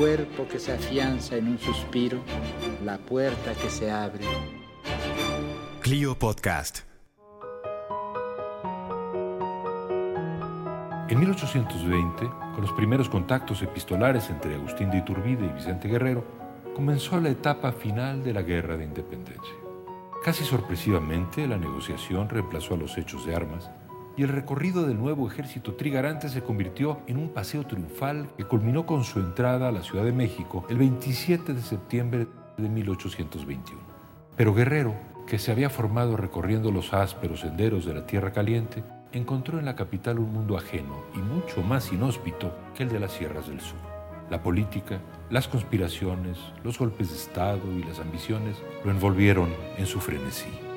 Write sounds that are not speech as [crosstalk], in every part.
cuerpo que se afianza en un suspiro, la puerta que se abre. Clio Podcast. En 1820, con los primeros contactos epistolares entre Agustín de Iturbide y Vicente Guerrero, comenzó la etapa final de la Guerra de Independencia. Casi sorpresivamente, la negociación reemplazó a los hechos de armas y el recorrido del nuevo ejército trigarante se convirtió en un paseo triunfal que culminó con su entrada a la Ciudad de México el 27 de septiembre de 1821. Pero Guerrero, que se había formado recorriendo los ásperos senderos de la Tierra Caliente, encontró en la capital un mundo ajeno y mucho más inhóspito que el de las sierras del sur. La política, las conspiraciones, los golpes de Estado y las ambiciones lo envolvieron en su frenesí.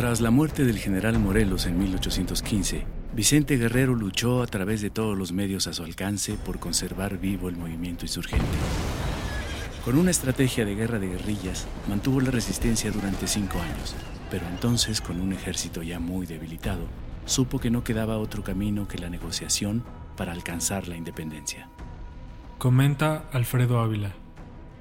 Tras la muerte del general Morelos en 1815, Vicente Guerrero luchó a través de todos los medios a su alcance por conservar vivo el movimiento insurgente. Con una estrategia de guerra de guerrillas, mantuvo la resistencia durante cinco años, pero entonces, con un ejército ya muy debilitado, supo que no quedaba otro camino que la negociación para alcanzar la independencia. Comenta Alfredo Ávila.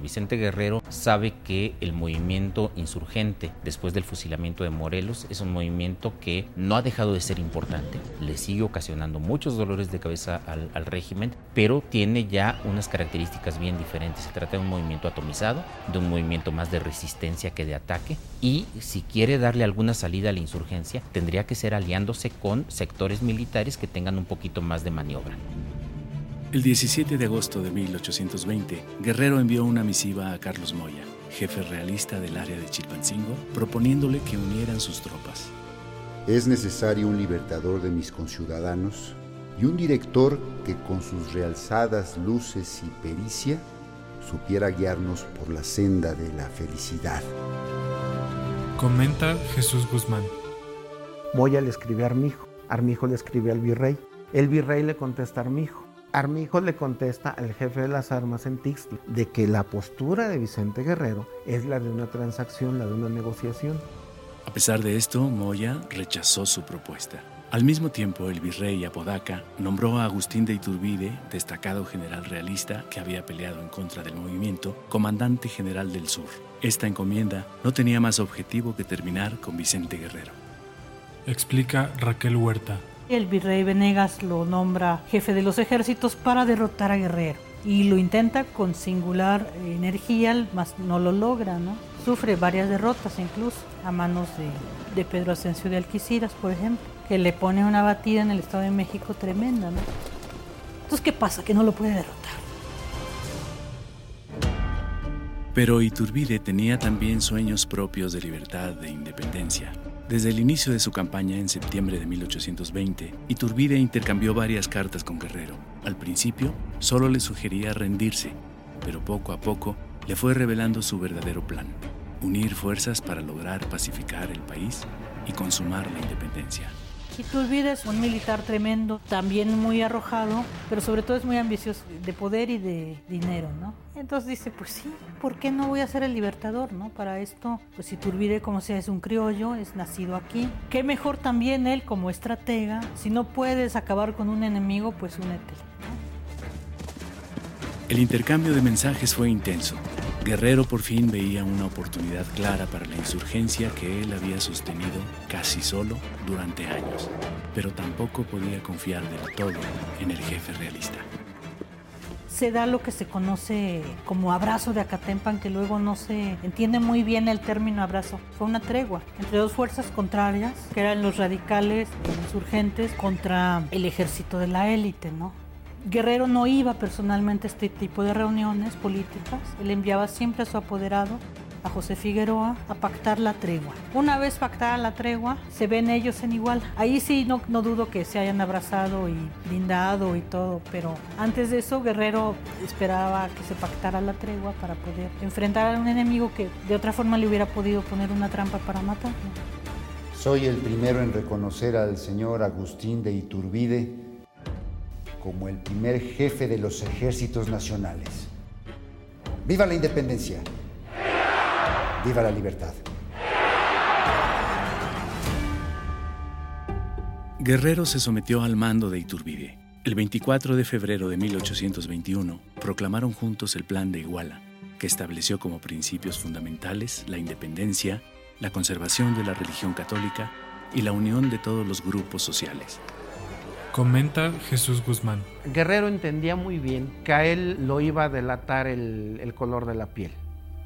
Vicente Guerrero sabe que el movimiento insurgente después del fusilamiento de Morelos es un movimiento que no ha dejado de ser importante, le sigue ocasionando muchos dolores de cabeza al, régimen, pero tiene ya unas características bien diferentes. Se trata de un movimiento atomizado, de un movimiento más de resistencia que de ataque, y si quiere darle alguna salida a la insurgencia, tendría que ser aliándose con sectores militares que tengan un poquito más de maniobra. El 17 de agosto de 1820, Guerrero envió una misiva a Carlos Moya, jefe realista del área de Chilpancingo, proponiéndole que unieran sus tropas. Es necesario un libertador de mis conciudadanos y un director que con sus realzadas luces y pericia supiera guiarnos por la senda de la felicidad. Comenta Jesús Guzmán. Moya le escribe a Armijo, Armijo le escribe al virrey, el virrey le contesta a Armijo, Armijo le contesta al jefe de las armas en Tixtla de que la postura de Vicente Guerrero es la de una transacción, la de una negociación. A pesar de esto, Moya rechazó su propuesta. Al mismo tiempo, el virrey Apodaca nombró a Agustín de Iturbide, destacado general realista que había peleado en contra del movimiento, comandante general del sur. Esta encomienda no tenía más objetivo que terminar con Vicente Guerrero. Explica Raquel Huerta, el virrey Venegas lo nombra jefe de los ejércitos para derrotar a Guerrero y lo intenta con singular energía, mas no lo logra, ¿no? Sufre varias derrotas incluso a manos de, de Pedro Asensio de Alquiciras, por ejemplo, que le pone una batida en el Estado de México tremenda, ¿no? Entonces, ¿qué pasa? Que no lo puede derrotar. Pero Iturbide tenía también sueños propios de libertad, de independencia. Desde el inicio de su campaña en septiembre de 1820, Iturbide intercambió varias cartas con Guerrero. Al principio, solo le sugería rendirse, pero poco a poco le fue revelando su verdadero plan, unir fuerzas para lograr pacificar el país y consumar la independencia. Iturbide es un militar tremendo, también muy arrojado, pero sobre todo es muy ambicioso de poder y de dinero, ¿no? Entonces dice, pues sí, ¿por qué no voy a ser el libertador, no? Para esto, pues Iturbide, como sea, es un criollo, es nacido aquí. Qué mejor también él como estratega, si no puedes acabar con un enemigo, pues únetele. El intercambio de mensajes fue intenso. Guerrero por fin veía una oportunidad clara para la insurgencia que él había sostenido casi solo durante años, pero tampoco podía confiar del todo en el jefe realista. Se da lo que se conoce como abrazo de Acatempan, que luego no se entiende muy bien el término abrazo. Fue una tregua entre dos fuerzas contrarias, que eran los radicales insurgentes contra el ejército de la élite, ¿no? Guerrero no iba personalmente a este tipo de reuniones políticas, él enviaba siempre a su apoderado a José Figueroa a pactar la tregua. Una vez pactada la tregua, se ven ellos en igual. Ahí sí no, no dudo que se hayan abrazado y brindado y todo, pero antes de eso Guerrero esperaba que se pactara la tregua para poder enfrentar a un enemigo que de otra forma le hubiera podido poner una trampa para matarlo. Soy el primero en reconocer al señor Agustín de Iturbide como el primer jefe de los ejércitos nacionales. ¡Viva la independencia! ¡Viva la libertad! Guerrero se sometió al mando de Iturbide. El 24 de febrero de 1821 proclamaron juntos el Plan de Iguala, que estableció como principios fundamentales la independencia, la conservación de la religión católica y la unión de todos los grupos sociales. Comenta Jesús Guzmán. Guerrero entendía muy bien que a él lo iba a delatar el, el color de la piel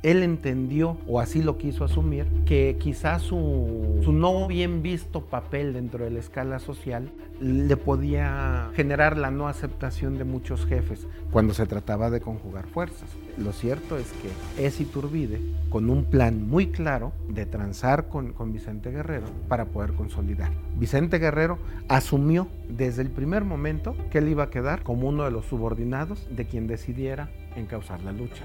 él entendió, o así lo quiso asumir, que quizás su, no bien visto papel dentro de la escala social le podía generar la no aceptación de muchos jefes cuando se trataba de conjugar fuerzas. Lo cierto es que es Iturbide con un plan muy claro de transar con, con Vicente Guerrero para poder consolidar. Vicente Guerrero asumió desde el primer momento que él iba a quedar como uno de los subordinados de quien decidiera encauzar la lucha.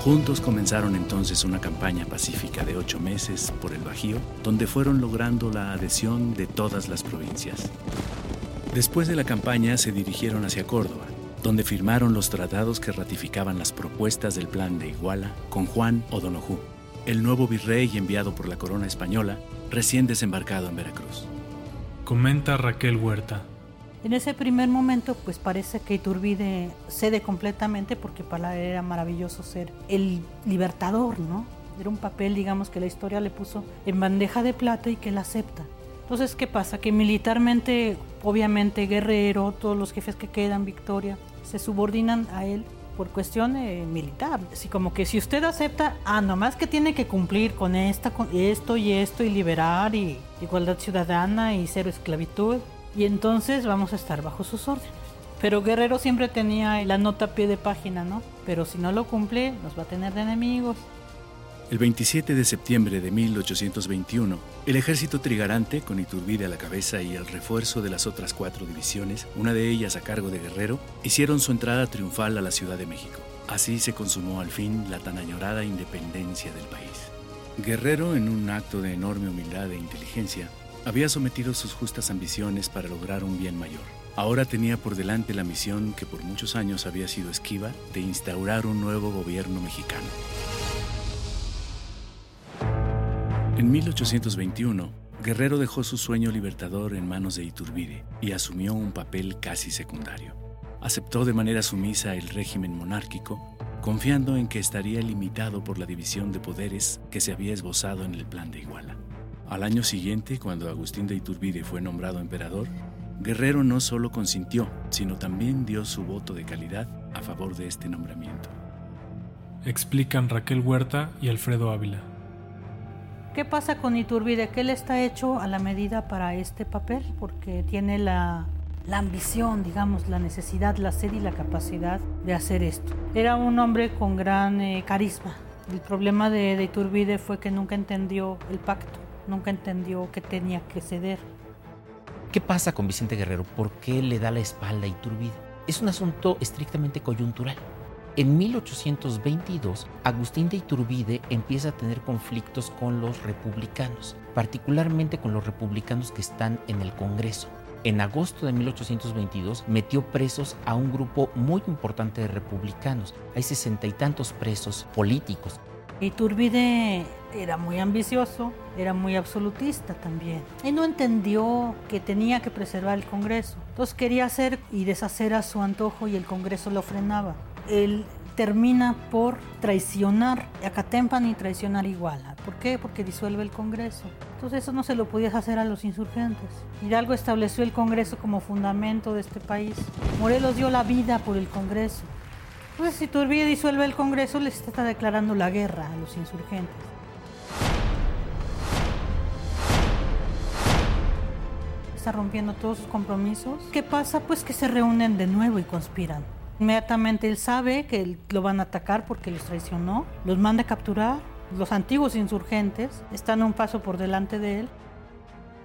Juntos comenzaron entonces una campaña pacífica de ocho meses por el Bajío, donde fueron logrando la adhesión de todas las provincias. Después de la campaña se dirigieron hacia Córdoba, donde firmaron los tratados que ratificaban las propuestas del plan de Iguala con Juan O'Donoghue, el nuevo virrey enviado por la corona española, recién desembarcado en Veracruz. Comenta Raquel Huerta. En ese primer momento, pues parece que Iturbide cede completamente porque para él era maravilloso ser el libertador, ¿no? Era un papel, digamos, que la historia le puso en bandeja de plata y que él acepta. Entonces, ¿qué pasa? Que militarmente, obviamente, Guerrero, todos los jefes que quedan, Victoria, se subordinan a él por cuestión eh, militar. Así como que si usted acepta, ah, nomás que tiene que cumplir con esta, con esto y esto, y liberar, y igualdad ciudadana, y cero esclavitud, y entonces vamos a estar bajo sus órdenes. Pero Guerrero siempre tenía la nota a pie de página, ¿no? Pero si no lo cumple, nos va a tener de enemigos. El 27 de septiembre de 1821, el ejército trigarante, con Iturbide a la cabeza y el refuerzo de las otras cuatro divisiones, una de ellas a cargo de Guerrero, hicieron su entrada triunfal a la Ciudad de México. Así se consumó al fin la tan añorada independencia del país. Guerrero, en un acto de enorme humildad e inteligencia, había sometido sus justas ambiciones para lograr un bien mayor. Ahora tenía por delante la misión que por muchos años había sido esquiva de instaurar un nuevo gobierno mexicano. En 1821, Guerrero dejó su sueño libertador en manos de Iturbide y asumió un papel casi secundario. Aceptó de manera sumisa el régimen monárquico, confiando en que estaría limitado por la división de poderes que se había esbozado en el plan de Iguala. Al año siguiente, cuando Agustín de Iturbide fue nombrado emperador, Guerrero no solo consintió, sino también dio su voto de calidad a favor de este nombramiento. Explican Raquel Huerta y Alfredo Ávila. ¿Qué pasa con Iturbide? Que él está hecho a la medida para este papel, porque tiene la, la ambición, digamos, la necesidad, la sed y la capacidad de hacer esto. Era un hombre con gran eh, carisma. El problema de, de Iturbide fue que nunca entendió el pacto nunca entendió que tenía que ceder. ¿Qué pasa con Vicente Guerrero? ¿Por qué le da la espalda a Iturbide? Es un asunto estrictamente coyuntural. En 1822, Agustín de Iturbide empieza a tener conflictos con los republicanos, particularmente con los republicanos que están en el Congreso. En agosto de 1822 metió presos a un grupo muy importante de republicanos. Hay sesenta y tantos presos políticos. Iturbide era muy ambicioso, era muy absolutista también. Y no entendió que tenía que preservar el Congreso. Entonces quería hacer y deshacer a su antojo y el Congreso lo frenaba. Él termina por traicionar a Catempan y traicionar a Iguala. ¿Por qué? Porque disuelve el Congreso. Entonces eso no se lo podías hacer a los insurgentes. Hidalgo estableció el Congreso como fundamento de este país. Morelos dio la vida por el Congreso. Entonces si Turbide disuelve el Congreso, les está declarando la guerra a los insurgentes. está rompiendo todos sus compromisos. ¿Qué pasa? Pues que se reúnen de nuevo y conspiran. Inmediatamente él sabe que lo van a atacar porque los traicionó, los manda a capturar. Los antiguos insurgentes están un paso por delante de él.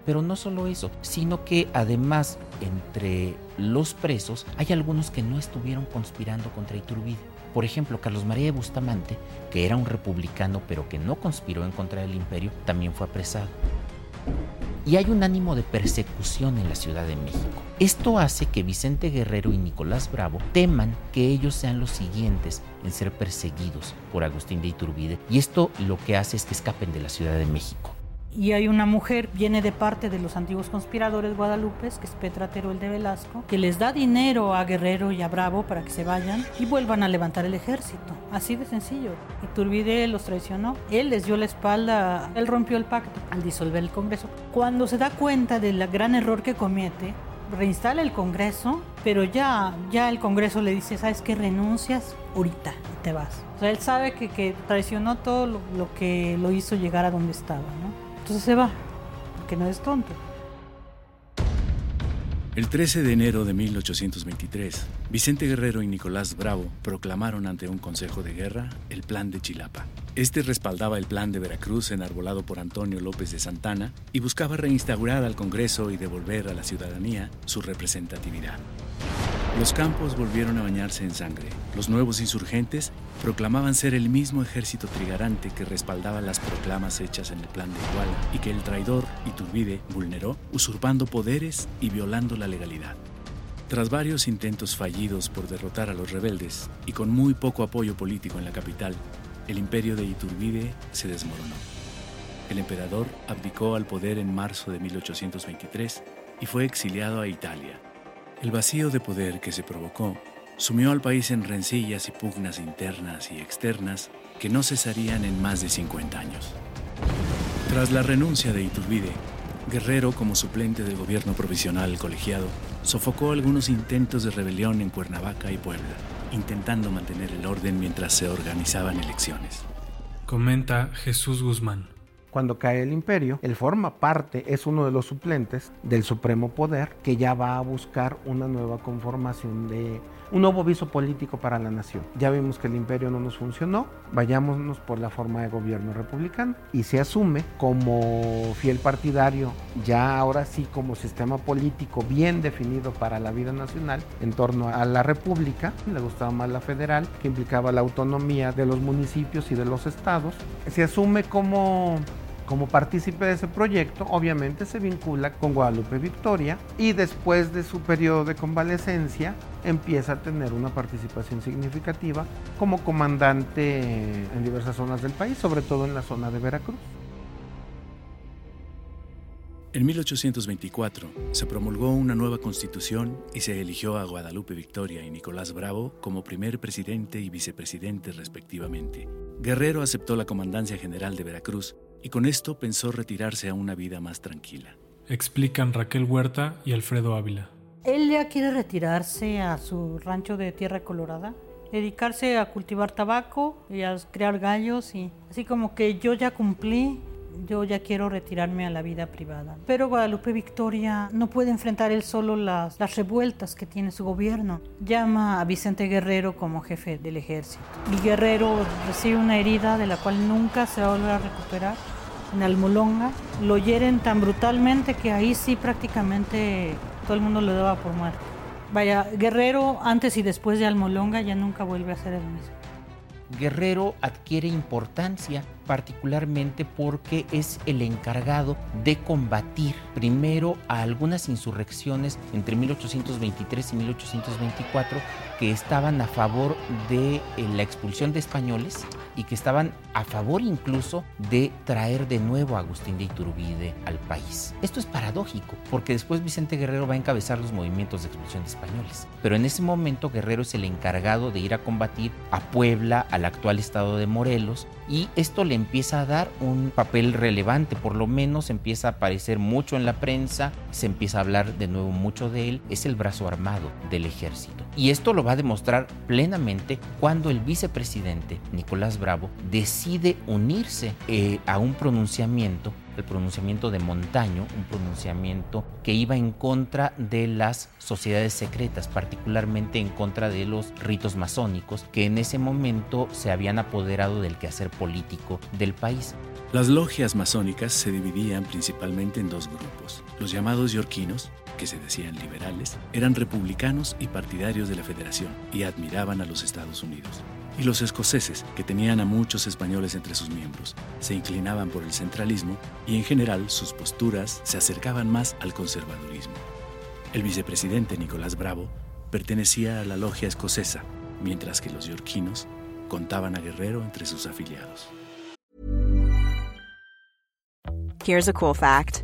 Pero no solo eso, sino que además entre los presos hay algunos que no estuvieron conspirando contra Iturbide. Por ejemplo, Carlos María de Bustamante, que era un republicano pero que no conspiró en contra del imperio, también fue apresado y hay un ánimo de persecución en la Ciudad de México. Esto hace que Vicente Guerrero y Nicolás Bravo teman que ellos sean los siguientes en ser perseguidos por Agustín de Iturbide y esto lo que hace es que escapen de la Ciudad de México y hay una mujer, viene de parte de los antiguos conspiradores guadalupes, que es Petra Teruel de Velasco, que les da dinero a Guerrero y a Bravo para que se vayan y vuelvan a levantar el ejército. Así de sencillo. Iturbide los traicionó. Él les dio la espalda, él rompió el pacto al disolver el Congreso. Cuando se da cuenta del gran error que comete, reinstala el Congreso, pero ya, ya el Congreso le dice, ¿sabes qué? Renuncias ahorita y te vas. O sea, él sabe que, que traicionó todo lo, lo que lo hizo llegar a donde estaba, ¿no? Entonces se va, porque no es tonto. El 13 de enero de 1823, Vicente Guerrero y Nicolás Bravo proclamaron ante un consejo de guerra el Plan de Chilapa. Este respaldaba el Plan de Veracruz enarbolado por Antonio López de Santana y buscaba reinstaurar al Congreso y devolver a la ciudadanía su representatividad. Los campos volvieron a bañarse en sangre. Los nuevos insurgentes proclamaban ser el mismo ejército trigarante que respaldaba las proclamas hechas en el plan de Iguala y que el traidor Iturbide vulneró, usurpando poderes y violando la legalidad. Tras varios intentos fallidos por derrotar a los rebeldes y con muy poco apoyo político en la capital, el imperio de Iturbide se desmoronó. El emperador abdicó al poder en marzo de 1823 y fue exiliado a Italia, el vacío de poder que se provocó sumió al país en rencillas y pugnas internas y externas que no cesarían en más de 50 años. Tras la renuncia de Iturbide, Guerrero, como suplente del gobierno provisional colegiado, sofocó algunos intentos de rebelión en Cuernavaca y Puebla, intentando mantener el orden mientras se organizaban elecciones. Comenta Jesús Guzmán cuando cae el imperio, él forma parte, es uno de los suplentes del supremo poder que ya va a buscar una nueva conformación de un nuevo viso político para la nación. Ya vimos que el imperio no nos funcionó, vayámonos por la forma de gobierno republicano y se asume como fiel partidario, ya ahora sí como sistema político bien definido para la vida nacional en torno a la república, le gustaba más la federal, que implicaba la autonomía de los municipios y de los estados, se asume como como partícipe de ese proyecto, obviamente se vincula con Guadalupe Victoria y después de su periodo de convalecencia empieza a tener una participación significativa como comandante en diversas zonas del país, sobre todo en la zona de Veracruz. En 1824 se promulgó una nueva constitución y se eligió a Guadalupe Victoria y Nicolás Bravo como primer presidente y vicepresidente respectivamente. Guerrero aceptó la comandancia general de Veracruz y con esto pensó retirarse a una vida más tranquila. Explican Raquel Huerta y Alfredo Ávila. Él ya quiere retirarse a su rancho de Tierra Colorada, dedicarse a cultivar tabaco y a crear gallos y así como que yo ya cumplí yo ya quiero retirarme a la vida privada. Pero Guadalupe Victoria no puede enfrentar él solo las, las revueltas que tiene su gobierno. Llama a Vicente Guerrero como jefe del ejército. Y Guerrero recibe una herida de la cual nunca se va a volver a recuperar en Almolonga, lo hieren tan brutalmente que ahí sí prácticamente todo el mundo lo daba por muerto. Vaya, Guerrero antes y después de Almolonga ya nunca vuelve a ser el mismo. Guerrero adquiere importancia particularmente porque es el encargado de combatir primero a algunas insurrecciones entre 1823 y 1824 que estaban a favor de eh, la expulsión de españoles y que estaban a favor incluso de traer de nuevo a Agustín de Iturbide al país. Esto es paradójico, porque después Vicente Guerrero va a encabezar los movimientos de expulsión de españoles. Pero en ese momento Guerrero es el encargado de ir a combatir a Puebla, al actual estado de Morelos, y esto le empieza a dar un papel relevante, por lo menos empieza a aparecer mucho en la prensa, se empieza a hablar de nuevo mucho de él, es el brazo armado del ejército. Y esto lo va a demostrar plenamente cuando el vicepresidente Nicolás Bravo decide unirse eh, a un pronunciamiento el pronunciamiento de Montaño, un pronunciamiento que iba en contra de las sociedades secretas, particularmente en contra de los ritos masónicos que en ese momento se habían apoderado del quehacer político del país. Las logias masónicas se dividían principalmente en dos grupos, los llamados yorquinos, que se decían liberales, eran republicanos y partidarios de la Federación y admiraban a los Estados Unidos. Y los escoceses, que tenían a muchos españoles entre sus miembros, se inclinaban por el centralismo y en general sus posturas se acercaban más al conservadurismo. El vicepresidente Nicolás Bravo pertenecía a la logia escocesa, mientras que los yorquinos contaban a Guerrero entre sus afiliados. Here's a cool fact.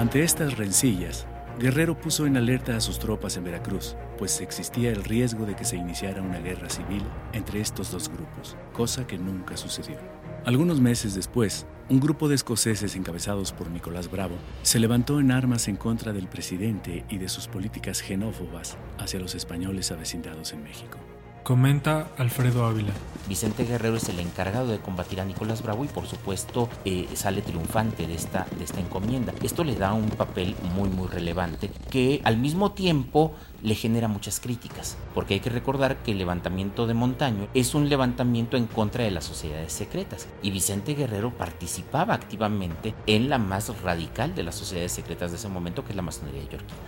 Ante estas rencillas, Guerrero puso en alerta a sus tropas en Veracruz, pues existía el riesgo de que se iniciara una guerra civil entre estos dos grupos, cosa que nunca sucedió. Algunos meses después, un grupo de escoceses encabezados por Nicolás Bravo se levantó en armas en contra del presidente y de sus políticas xenófobas hacia los españoles avecindados en México. Comenta Alfredo Ávila. Vicente Guerrero es el encargado de combatir a Nicolás Bravo y por supuesto eh, sale triunfante de esta, de esta encomienda. Esto le da un papel muy muy relevante que al mismo tiempo le genera muchas críticas, porque hay que recordar que el levantamiento de Montaño es un levantamiento en contra de las sociedades secretas y Vicente Guerrero participaba activamente en la más radical de las sociedades secretas de ese momento, que es la masonería yorquina.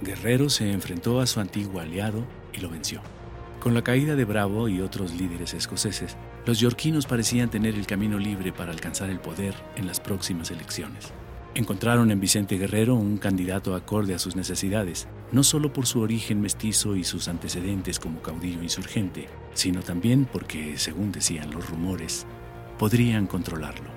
Guerrero se enfrentó a su antiguo aliado y lo venció. Con la caída de Bravo y otros líderes escoceses, los yorquinos parecían tener el camino libre para alcanzar el poder en las próximas elecciones. Encontraron en Vicente Guerrero un candidato acorde a sus necesidades, no solo por su origen mestizo y sus antecedentes como caudillo insurgente, sino también porque, según decían los rumores, podrían controlarlo.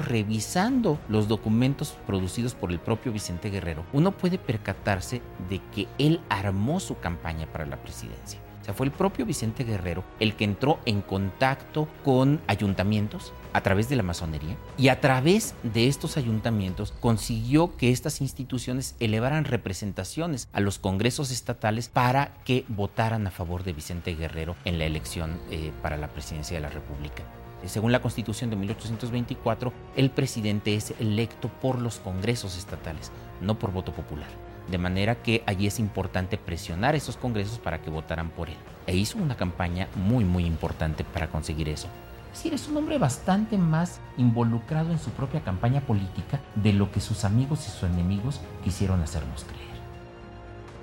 Revisando los documentos producidos por el propio Vicente Guerrero, uno puede percatarse de que él armó su campaña para la presidencia. Sea, fue el propio Vicente Guerrero el que entró en contacto con ayuntamientos a través de la masonería y a través de estos ayuntamientos consiguió que estas instituciones elevaran representaciones a los congresos estatales para que votaran a favor de Vicente Guerrero en la elección eh, para la presidencia de la República. Eh, Según la Constitución de 1824, el presidente es electo por los congresos estatales, no por voto popular. De manera que allí es importante presionar a esos congresos para que votaran por él. E hizo una campaña muy, muy importante para conseguir eso. Es decir, es un hombre bastante más involucrado en su propia campaña política de lo que sus amigos y sus enemigos quisieron hacernos creer.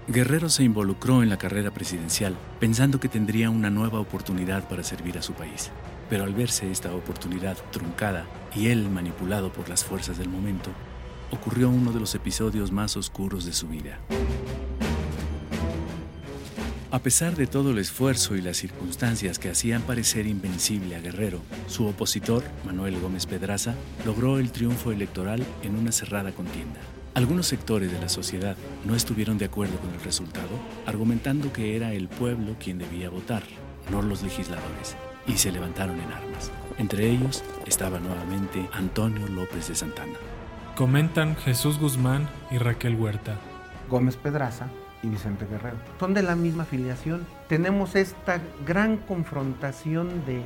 Guerrero se involucró en la carrera presidencial pensando que tendría una nueva oportunidad para servir a su país. Pero al verse esta oportunidad truncada y él manipulado por las fuerzas del momento, ocurrió uno de los episodios más oscuros de su vida. A pesar de todo el esfuerzo y las circunstancias que hacían parecer invencible a Guerrero, su opositor, Manuel Gómez Pedraza, logró el triunfo electoral en una cerrada contienda. Algunos sectores de la sociedad no estuvieron de acuerdo con el resultado, argumentando que era el pueblo quien debía votar, no los legisladores, y se levantaron en armas. Entre ellos estaba nuevamente Antonio López de Santana. Comentan Jesús Guzmán y Raquel Huerta. Gómez Pedraza y Vicente Guerrero. Son de la misma afiliación. Tenemos esta gran confrontación de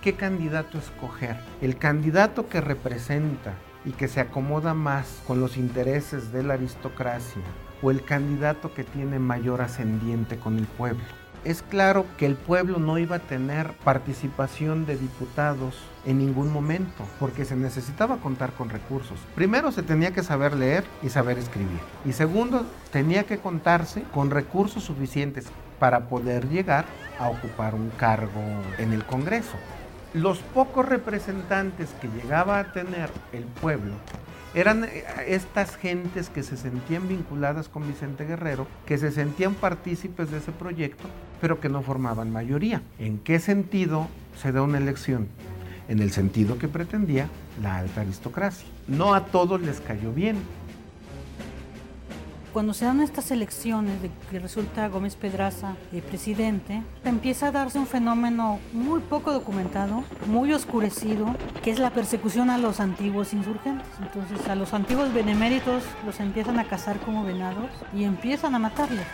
qué candidato escoger. El candidato que representa y que se acomoda más con los intereses de la aristocracia o el candidato que tiene mayor ascendiente con el pueblo. Es claro que el pueblo no iba a tener participación de diputados en ningún momento, porque se necesitaba contar con recursos. Primero se tenía que saber leer y saber escribir. Y segundo, tenía que contarse con recursos suficientes para poder llegar a ocupar un cargo en el Congreso. Los pocos representantes que llegaba a tener el pueblo Eran eh, estas gentes que se sentían vinculadas con Vicente Guerrero, que se sentían partícipes de ese proyecto, pero que no formaban mayoría. ¿En qué sentido se da una elección? En el sentido que pretendía la alta aristocracia. No a todos les cayó bien, cuando se dan estas elecciones de que resulta Gómez Pedraza eh, presidente, empieza a darse un fenómeno muy poco documentado, muy oscurecido, que es la persecución a los antiguos insurgentes. Entonces a los antiguos beneméritos los empiezan a cazar como venados y empiezan a matarles.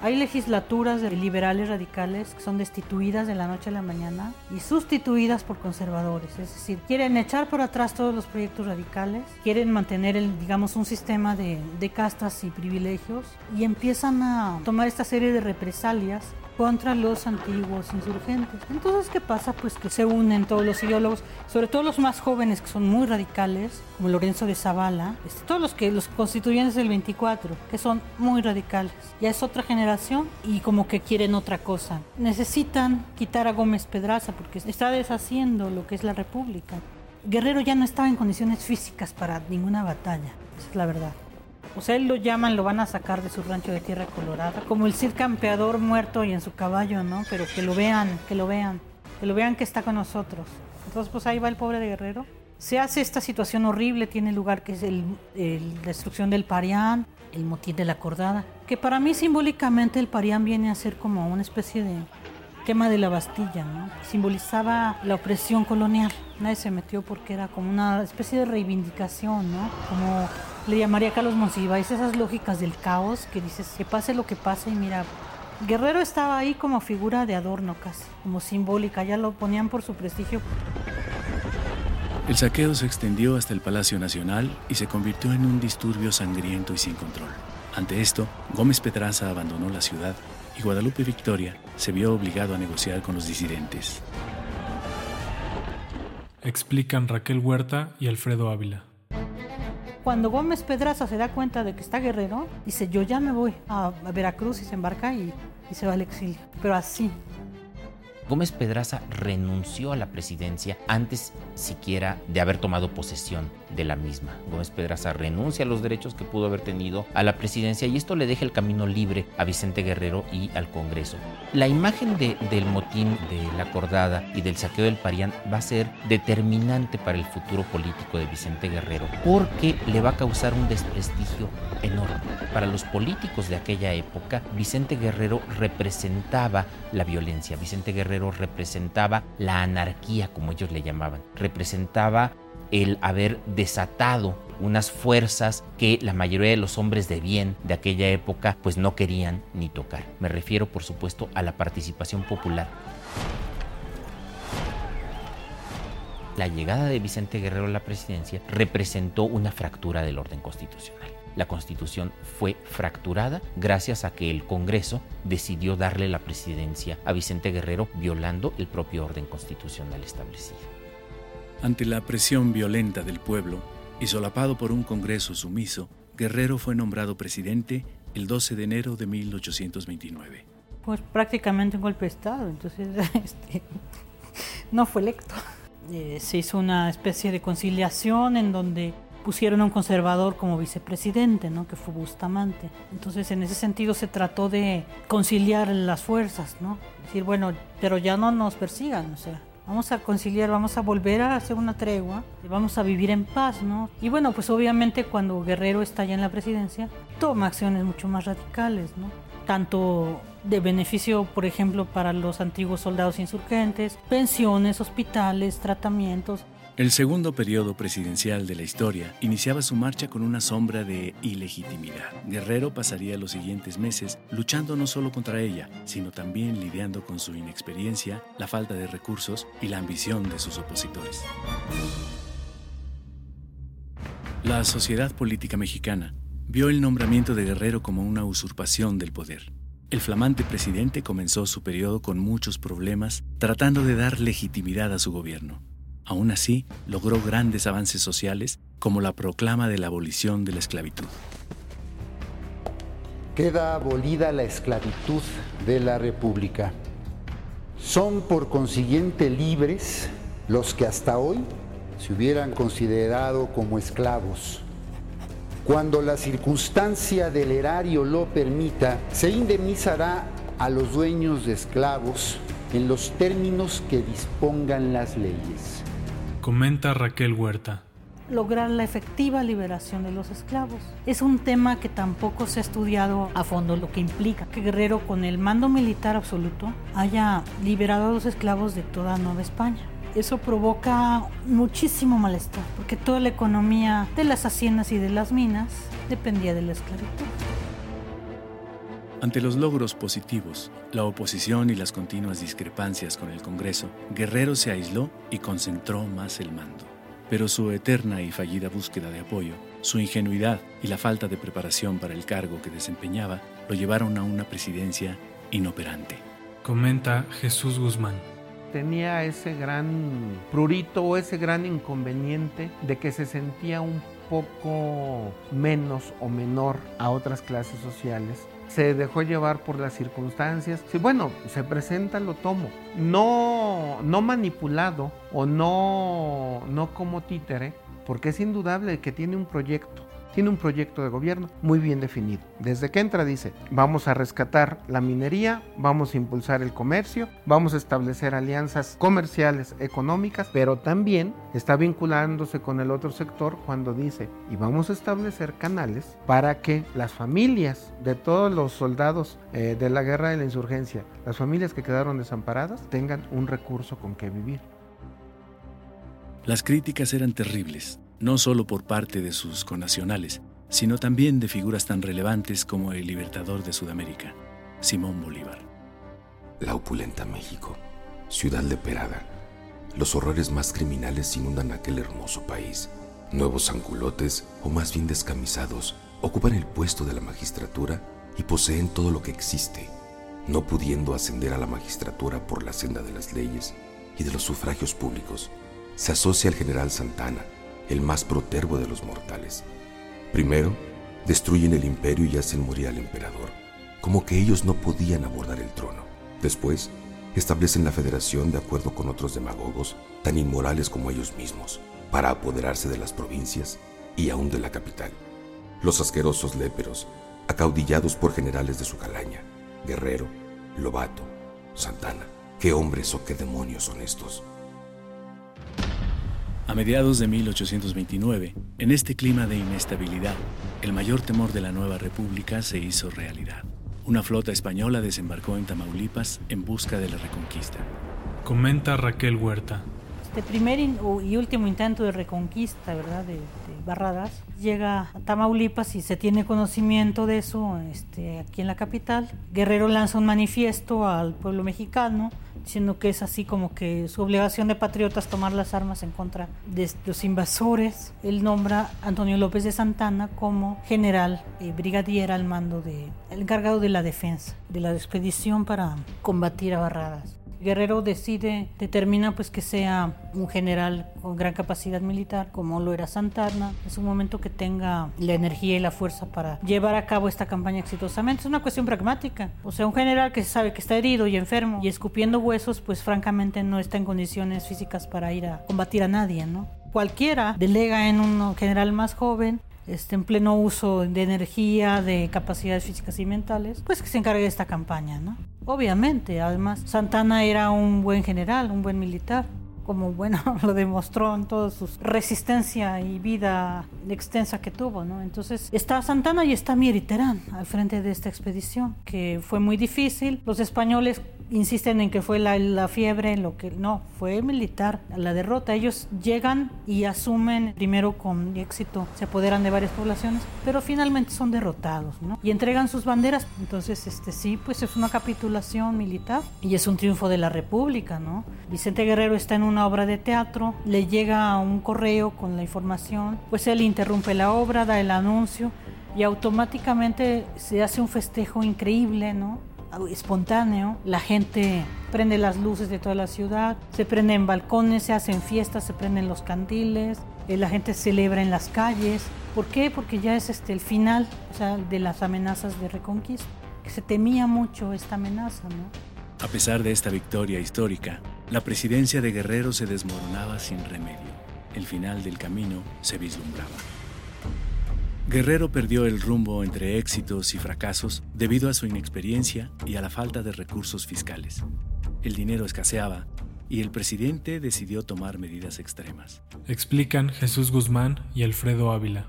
Hay legislaturas de liberales radicales que son destituidas de la noche a la mañana y sustituidas por conservadores. Es decir, quieren echar por atrás todos los proyectos radicales, quieren mantener, el, digamos, un sistema de, de castas y privilegios y empiezan a tomar esta serie de represalias contra los antiguos insurgentes. Entonces, ¿qué pasa? Pues que se unen todos los ideólogos, sobre todo los más jóvenes que son muy radicales, como Lorenzo de Zavala, este, todos los que los constituyentes del 24, que son muy radicales. Ya es otra generación y como que quieren otra cosa. Necesitan quitar a Gómez Pedraza porque está deshaciendo lo que es la República. Guerrero ya no estaba en condiciones físicas para ninguna batalla, esa es la verdad. O sea, él lo llaman, lo van a sacar de su rancho de tierra colorada, como el Cid campeador muerto y en su caballo, ¿no? Pero que lo vean, que lo vean, que lo vean que está con nosotros. Entonces, pues ahí va el pobre de Guerrero. Se hace esta situación horrible, tiene lugar que es el, la destrucción del Parián, el motín de la cordada, que para mí simbólicamente el Parián viene a ser como una especie de quema de la Bastilla, ¿no? Simbolizaba la opresión colonial. Nadie se metió porque era como una especie de reivindicación, ¿no? Como le llamaría Carlos Monsiváis esas lógicas del caos que dices que pase lo que pase y mira, Guerrero estaba ahí como figura de adorno casi, como simbólica, ya lo ponían por su prestigio. El saqueo se extendió hasta el Palacio Nacional y se convirtió en un disturbio sangriento y sin control. Ante esto, Gómez Petraza abandonó la ciudad y Guadalupe Victoria se vio obligado a negociar con los disidentes. Explican Raquel Huerta y Alfredo Ávila. Cuando Gómez Pedraza se da cuenta de que está guerrero, dice, yo ya me voy a, Veracruz y se embarca y, y se va al exilio. Pero así, Gómez Pedraza renunció a la presidencia antes siquiera de haber tomado posesión de la misma. Gómez Pedraza renuncia a los derechos que pudo haber tenido a la presidencia y esto le deja el camino libre a Vicente Guerrero y al Congreso. La imagen del motín de la acordada y del saqueo del Parián va a ser determinante para el futuro político de Vicente Guerrero porque le va a causar un desprestigio enorme. Para los políticos de aquella época, Vicente Guerrero representaba la violencia. Vicente Guerrero representaba la anarquía, como ellos le llamaban. Representaba el haber desatado unas fuerzas que la mayoría de los hombres de bien de aquella época pues no querían ni tocar. Me refiero por supuesto a la participación popular. La llegada de Vicente Guerrero a la presidencia representó una fractura del orden constitucional la constitución fue fracturada gracias a que el Congreso decidió darle la presidencia a Vicente Guerrero violando el propio orden constitucional establecido. Ante la presión violenta del pueblo y solapado por un Congreso sumiso, Guerrero fue nombrado presidente el 12 de enero de 1829. Pues prácticamente un golpe de Estado, entonces [laughs] este, no fue electo. Eh, se hizo una especie de conciliación en donde pusieron a un conservador como vicepresidente, ¿no? que fue Bustamante. Entonces, en ese sentido se trató de conciliar las fuerzas, ¿no? Decir, bueno, pero ya no nos persigan, o sea, vamos a conciliar, vamos a volver a hacer una tregua vamos a vivir en paz, ¿no? Y bueno, pues obviamente cuando Guerrero está ya en la presidencia, toma acciones mucho más radicales, ¿no? Tanto de beneficio, por ejemplo, para los antiguos soldados insurgentes, pensiones, hospitales, tratamientos, el segundo periodo presidencial de la historia iniciaba su marcha con una sombra de ilegitimidad. Guerrero pasaría los siguientes meses luchando no solo contra ella, sino también lidiando con su inexperiencia, la falta de recursos y la ambición de sus opositores. La sociedad política mexicana vio el nombramiento de Guerrero como una usurpación del poder. El flamante presidente comenzó su periodo con muchos problemas, tratando de dar legitimidad a su gobierno. Aún así, logró grandes avances sociales como la proclama de la abolición de la esclavitud. Queda abolida la esclavitud de la República. Son por consiguiente libres los que hasta hoy se hubieran considerado como esclavos Cuando la circunstancia del erario lo permita, se indemnizará a los dueños de esclavos en los términos que dispongan las leyes. Comenta Raquel Huerta lograr la efectiva liberación de los esclavos. Es un tema que tampoco se ha estudiado a fondo lo que implica que Guerrero con el mando militar absoluto haya liberado a los esclavos de toda Nueva España. Eso provoca muchísimo malestar, porque toda la economía de las haciendas y de las minas dependía de la esclavitud. Ante los logros positivos, la oposición y las continuas discrepancias con el Congreso, Guerrero se aisló y concentró más el mando. Pero su eterna y fallida búsqueda de apoyo, su ingenuidad y la falta de preparación para el cargo que desempeñaba lo llevaron a una presidencia inoperante. Comenta Jesús Guzmán. Tenía ese gran prurito o ese gran inconveniente de que se sentía un poco menos o menor a otras clases sociales se dejó llevar por las circunstancias. Sí, bueno, se presenta, lo tomo. No, no manipulado o no, no como títere, porque es indudable que tiene un proyecto tiene un proyecto de gobierno muy bien definido. Desde que entra dice, vamos a rescatar la minería, vamos a impulsar el comercio, vamos a establecer alianzas comerciales, económicas, pero también está vinculándose con el otro sector cuando dice, y vamos a establecer canales para que las familias de todos los soldados eh, de la guerra de la insurgencia, las familias que quedaron desamparadas, tengan un recurso con que vivir. Las críticas eran terribles no solo por parte de sus connacionales, sino también de figuras tan relevantes como el libertador de Sudamérica, Simón Bolívar. La opulenta México, ciudad leperada, los horrores más criminales inundan aquel hermoso país. Nuevos angulotes, o más bien descamisados, ocupan el puesto de la magistratura y poseen todo lo que existe, no pudiendo ascender a la magistratura por la senda de las leyes y de los sufragios públicos. Se asocia al general Santana, el más protervo de los mortales. Primero, destruyen el imperio y hacen morir al emperador, como que ellos no podían abordar el trono. Después, establecen la federación de acuerdo con otros demagogos tan inmorales como ellos mismos, para apoderarse de las provincias y aún de la capital. Los asquerosos léperos, acaudillados por generales de su calaña, Guerrero, Lobato, Santana. ¿Qué hombres o qué demonios son estos? A mediados de 1829, en este clima de inestabilidad, el mayor temor de la nueva república se hizo realidad. Una flota española desembarcó en Tamaulipas en busca de la reconquista. Comenta Raquel Huerta. Este primer y último intento de reconquista, ¿verdad? De, Barradas, llega a Tamaulipas y se tiene conocimiento de eso este, aquí en la capital. Guerrero lanza un manifiesto al pueblo mexicano diciendo que es así como que su obligación de patriotas tomar las armas en contra de los invasores. Él nombra a Antonio López de Santana como general eh, brigadier al mando de encargado de la defensa de la expedición para combatir a Barradas. Guerrero decide, determina pues que sea un general con gran capacidad militar, como lo era Santana, es un momento que tenga la energía y la fuerza para llevar a cabo esta campaña exitosamente. Es una cuestión pragmática. O sea, un general que sabe que está herido y enfermo y escupiendo huesos, pues francamente no está en condiciones físicas para ir a combatir a nadie, ¿no? Cualquiera delega en un general más joven este, en pleno uso de energía, de capacidades físicas y mentales, pues que se encargue de esta campaña, ¿no? Obviamente, además, Santana era un buen general, un buen militar, como bueno [laughs] lo demostró en toda su resistencia y vida extensa que tuvo, ¿no? Entonces está Santana y está Terán al frente de esta expedición, que fue muy difícil. Los españoles insisten en que fue la, la, fiebre, lo que no, fue militar, la derrota. Ellos llegan y asumen primero con éxito, se apoderan de varias poblaciones, pero finalmente son derrotados, ¿no? Y entregan sus banderas. Entonces, este sí, pues es una capitulación militar y es un triunfo de la República, ¿no? Vicente Guerrero está en una obra de teatro, le llega un correo con la información, pues él interrumpe la obra, da el anuncio y automáticamente se hace un festejo increíble, ¿no? espontáneo. La gente prende las luces de toda la ciudad, se prenden balcones, se hacen fiestas, se prenden los candiles, eh, la gente celebra en las calles. ¿Por qué? Porque ya es este el final de las amenazas de reconquista. Que se temía mucho esta amenaza, ¿no? A pesar de esta victoria histórica, la presidencia de Guerrero se desmoronaba sin remedio. El final del camino se vislumbraba. Guerrero perdió el rumbo entre éxitos y fracasos debido a su inexperiencia y a la falta de recursos fiscales. El dinero escaseaba y el presidente decidió tomar medidas extremas. Explican Jesús Guzmán y Alfredo Ávila.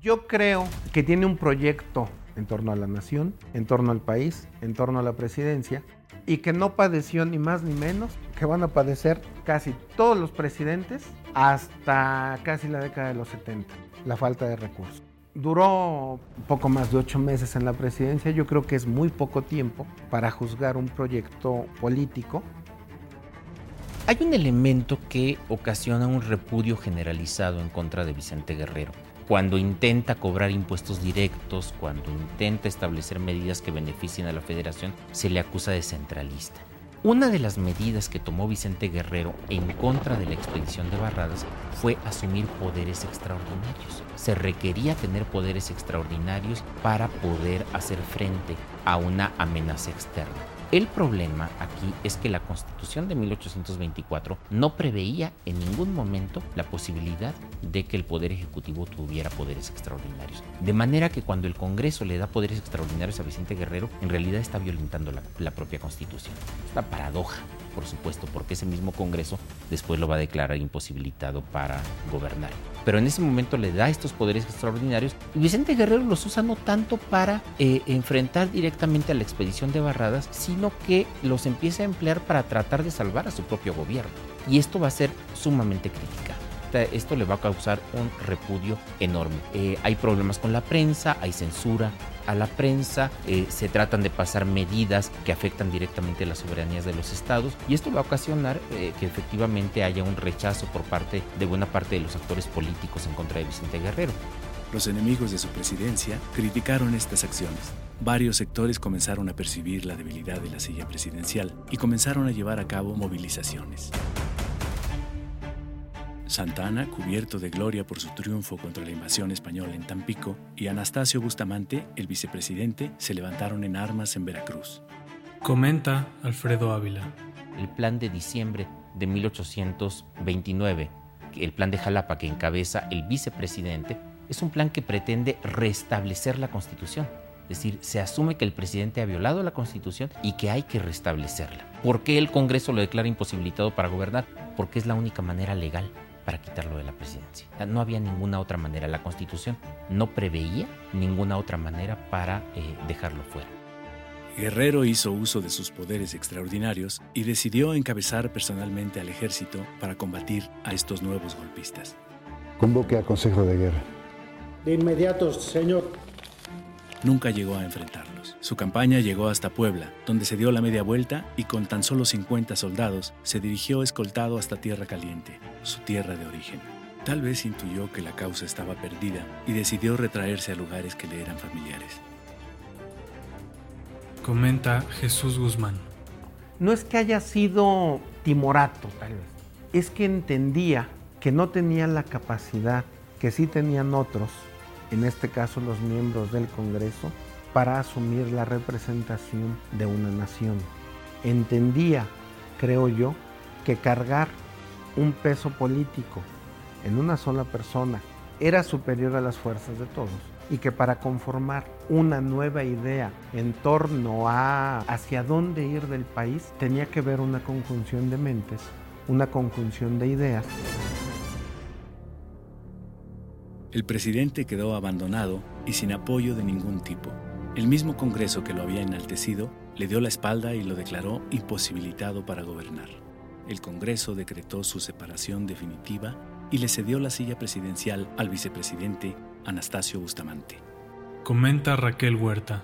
Yo creo que tiene un proyecto en torno a la nación, en torno al país, en torno a la presidencia, y que no padeció ni más ni menos que van a padecer casi todos los presidentes hasta casi la década de los 70, la falta de recursos. Duró poco más de ocho meses en la presidencia, yo creo que es muy poco tiempo para juzgar un proyecto político. Hay un elemento que ocasiona un repudio generalizado en contra de Vicente Guerrero cuando intenta cobrar impuestos directos, cuando intenta establecer medidas que beneficien a la federación, se le acusa de centralista. Una de las medidas que tomó Vicente Guerrero en contra de la expedición de Barradas fue asumir poderes extraordinarios. Se requería tener poderes extraordinarios para poder hacer frente a una amenaza externa. El problema aquí es que la Constitución de 1824 no preveía en ningún momento la posibilidad de que el Poder Ejecutivo tuviera poderes extraordinarios. De manera que cuando el Congreso le da poderes extraordinarios a Vicente Guerrero, en realidad está violentando la, propia Constitución. Es paradoja por supuesto, porque ese mismo Congreso después lo va a declarar imposibilitado para gobernar. Pero en ese momento le da estos poderes extraordinarios y Vicente Guerrero los usa no tanto para eh, enfrentar directamente a la expedición de Barradas, sino que los empieza a emplear para tratar de salvar a su propio gobierno. Y esto va a ser sumamente criticado esto le va a causar un repudio enorme. Eh, hay problemas con la prensa, hay censura a la prensa, eh, se tratan de pasar medidas que afectan directamente las soberanías de los estados y esto va a ocasionar eh, que efectivamente haya un rechazo por parte de buena parte de los actores políticos en contra de Vicente Guerrero. Los enemigos de su presidencia criticaron estas acciones. Varios sectores comenzaron a percibir la debilidad de la silla presidencial y comenzaron a llevar a cabo movilizaciones. Santa Ana, cubierto de gloria por su triunfo contra la invasión española en Tampico, y Anastasio Bustamante, el vicepresidente, se levantaron en armas en Veracruz. Comenta Alfredo Ávila. El plan de diciembre de 1829, el plan de Jalapa que encabeza el vicepresidente, es un plan que pretende restablecer la Constitución. Es decir, se asume que el presidente ha violado la Constitución y que hay que restablecerla. ¿Por qué el Congreso lo declara imposibilitado para gobernar? Porque es la única manera legal para quitarlo de la presidencia. No había ninguna otra manera. La constitución no preveía ninguna otra manera para eh, dejarlo fuera. Guerrero hizo uso de sus poderes extraordinarios y decidió encabezar personalmente al ejército para combatir a estos nuevos golpistas. Convoque a Consejo de Guerra. De inmediato, señor. Nunca llegó a enfrentarlos. Su campaña llegó hasta Puebla, donde se dio la media vuelta y con tan solo 50 soldados se dirigió escoltado hasta Tierra Caliente, su tierra de origen. Tal vez intuyó que la causa estaba perdida y decidió retraerse a lugares que le eran familiares. Comenta Jesús Guzmán. No es que haya sido timorato, tal vez. Es que entendía que no tenía la capacidad que sí tenían otros, en este caso los miembros del Congreso, para asumir la representación de una nación. Entendía, creo yo, que cargar un peso político en una sola persona era superior a las fuerzas de todos y que para conformar una nueva idea en torno a hacia dónde ir del país tenía que ver una conjunción de mentes, una conjunción de ideas. El presidente quedó abandonado y sin apoyo de ningún tipo. El mismo Congreso que lo había enaltecido le dio la espalda y lo declaró imposibilitado para gobernar el Congreso decretó su separación definitiva y le cedió la silla presidencial al vicepresidente Anastasio Bustamante. Comenta Raquel Huerta.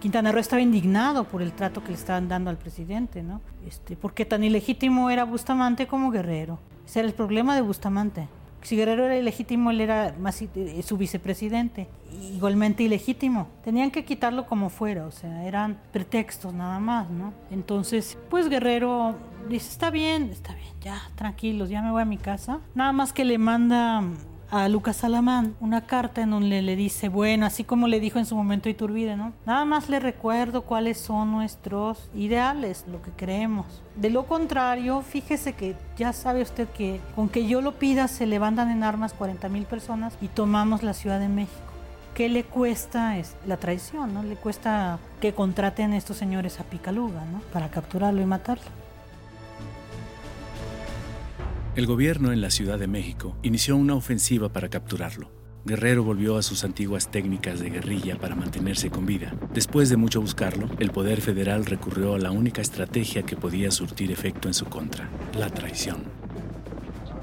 Quintana Roo estaba indignado por el trato que le estaban dando al presidente, ¿no? Este, porque tan ilegítimo era Bustamante como Guerrero. Ese era el problema de Bustamante. Si Guerrero era ilegítimo, él era más, eh, su vicepresidente, igualmente ilegítimo. Tenían que quitarlo como fuera, o sea, eran pretextos nada más, ¿no? Entonces, pues Guerrero dice, está bien, está bien, ya, tranquilos, ya me voy a mi casa. Nada más que le manda a Lucas Salamán una carta en donde le dice, bueno, así como le dijo en su momento Iturbide, ¿no? Nada más le recuerdo cuáles son nuestros ideales, lo que creemos. De lo contrario, fíjese que ya sabe usted que con que yo lo pida se levantan en armas 40 mil personas y tomamos la Ciudad de México. ¿qué le cuesta es la traición? ¿no? Le cuesta que contraten a estos señores a Picaluga ¿no? para capturarlo y matarlo. El gobierno en la Ciudad de México inició una ofensiva para capturarlo. Guerrero volvió a sus antiguas técnicas de guerrilla para mantenerse con vida. Después de mucho buscarlo, el poder federal recurrió a la única estrategia que podía surtir efecto en su contra, la traición.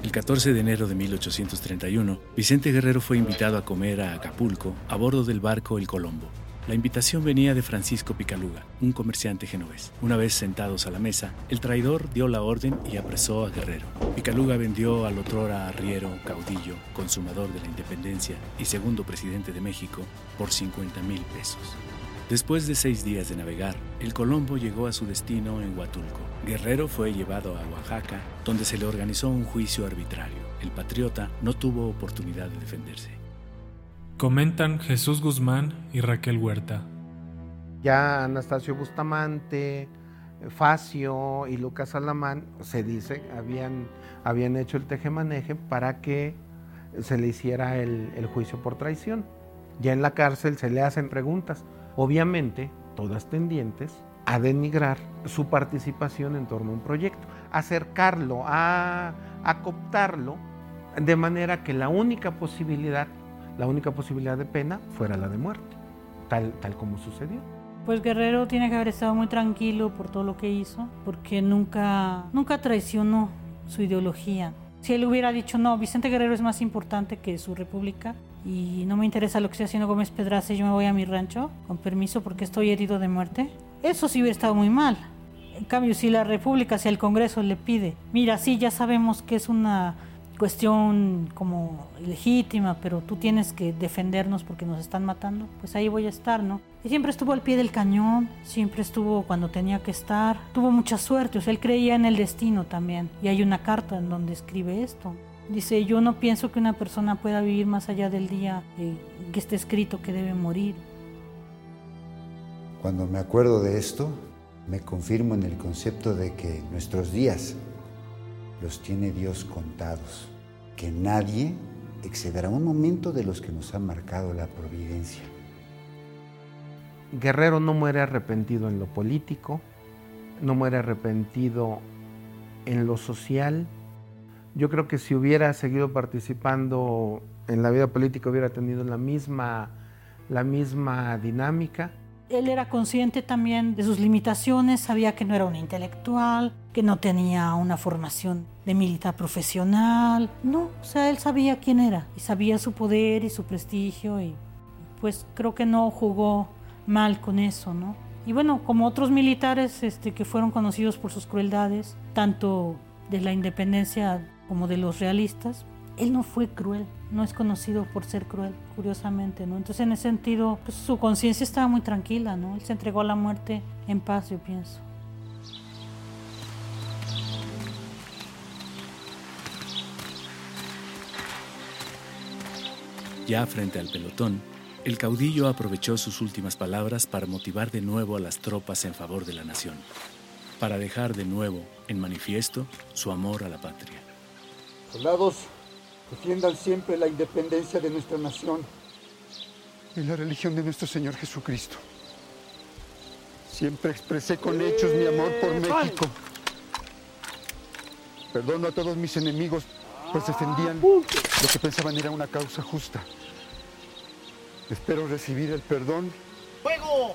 El 14 de enero de 1831, Vicente Guerrero fue invitado a comer a Acapulco a bordo del barco El Colombo. La invitación venía de Francisco Picaluga, un comerciante genovés. Una vez sentados a la mesa, el traidor dio la orden y apresó a Guerrero. Picaluga vendió al otrora arriero, caudillo, consumador de la independencia y segundo presidente de México por 50 mil pesos. Después de seis días de navegar, el Colombo llegó a su destino en Huatulco. Guerrero fue llevado a Oaxaca, donde se le organizó un juicio arbitrario. El patriota no tuvo oportunidad de defenderse. Comentan Jesús Guzmán y Raquel Huerta. Ya Anastasio Bustamante, Facio y Lucas Alamán, se dice, habían, habían hecho el tejemaneje para que se le hiciera el, el juicio por traición. Ya en la cárcel se le hacen preguntas, obviamente todas tendientes a denigrar su participación en torno a un proyecto, acercarlo, a, a cooptarlo, de manera que la única posibilidad, la única posibilidad de pena fuera la de muerte, tal, tal como sucedió. Pues Guerrero tiene que haber estado muy tranquilo por todo lo que hizo, porque nunca, nunca traicionó su ideología. Si él hubiera dicho, no, Vicente Guerrero es más importante que su república y no me interesa lo que esté haciendo Gómez Pedraza y yo me voy a mi rancho, con permiso porque estoy herido de muerte, eso sí hubiera estado muy mal. En cambio, si la república, si el Congreso le pide, mira, sí, ya sabemos que es una cuestión como legítima, pero tú tienes que defendernos porque nos están matando, pues ahí voy a estar, ¿no? Y siempre estuvo al pie del cañón, siempre estuvo cuando tenía que estar, tuvo mucha suerte, o sea, él creía en el destino también. Y hay una carta en donde escribe esto. Dice, yo no pienso que una persona pueda vivir más allá del día eh, que esté escrito que debe morir. Cuando me acuerdo de esto, me confirmo en el concepto de que nuestros días los tiene Dios contados, que nadie excederá un momento de los que nos ha marcado la providencia. Guerrero no muere arrepentido en lo político, no muere arrepentido en lo social. Yo creo que si hubiera seguido participando en la vida política hubiera tenido la misma, la misma dinámica. Él era consciente también de sus limitaciones, sabía que no era un intelectual, que no tenía una formación de militar profesional. No, o sea, él sabía quién era y sabía su poder y su prestigio y pues creo que no jugó mal con eso, ¿no? Y bueno, como otros militares este, que fueron conocidos por sus crueldades, tanto de la independencia como de los realistas, él no fue cruel, no es conocido por ser cruel, curiosamente, ¿no? Entonces, en ese sentido, pues, su conciencia estaba muy tranquila, ¿no? Él se entregó a la muerte en paz, yo pienso. Ya frente al pelotón, el caudillo aprovechó sus últimas palabras para motivar de nuevo a las tropas en favor de la nación, para dejar de nuevo en manifiesto su amor a la patria. Soldados, defiendan siempre la independencia de nuestra nación y la religión de nuestro Señor Jesucristo. Siempre expresé con hechos mi amor por México. Perdono a todos mis enemigos, pues defendían lo que pensaban era una causa justa. Espero recibir el perdón. ¡Fuego!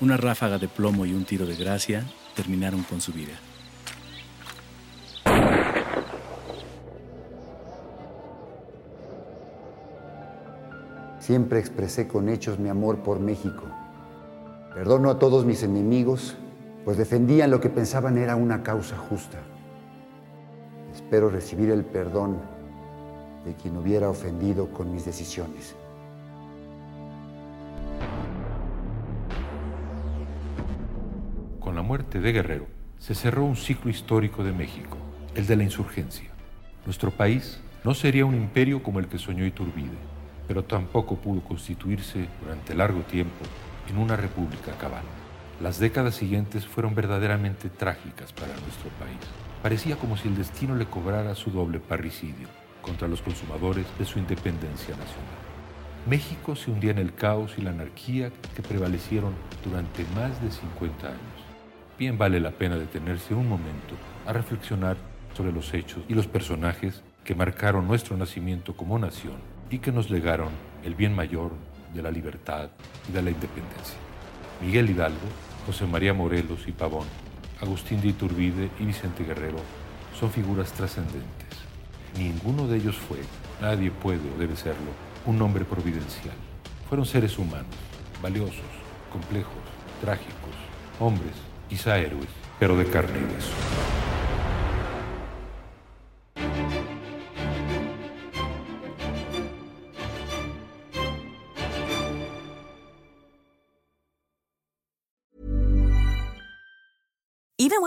Una ráfaga de plomo y un tiro de gracia terminaron con su vida. Siempre expresé con hechos mi amor por México. Perdono a todos mis enemigos, pues defendían lo que pensaban era una causa justa. Espero recibir el perdón de quien hubiera ofendido con mis decisiones. Con la muerte de Guerrero se cerró un ciclo histórico de México, el de la insurgencia. Nuestro país no sería un imperio como el que soñó Iturbide, pero tampoco pudo constituirse durante largo tiempo en una república cabal. Las décadas siguientes fueron verdaderamente trágicas para nuestro país. Parecía como si el destino le cobrara su doble parricidio. contra los consumadores de su independencia nacional. México se hundía en el caos y la anarquía que prevalecieron durante más de 50 años. Bien vale la pena detenerse un momento a reflexionar sobre los hechos y los personajes que marcaron nuestro nacimiento como nación y que nos legaron el bien mayor de la libertad y de la independencia. Miguel Hidalgo, José María Morelos y Pavón, Agustín de Iturbide y Vicente Guerrero son figuras trascendentes. Ninguno de ellos fue, nadie puede o debe serlo, un hombre providencial. Fueron seres humanos, valiosos, complejos, trágicos, hombres, quizá héroes, pero de carne y hueso.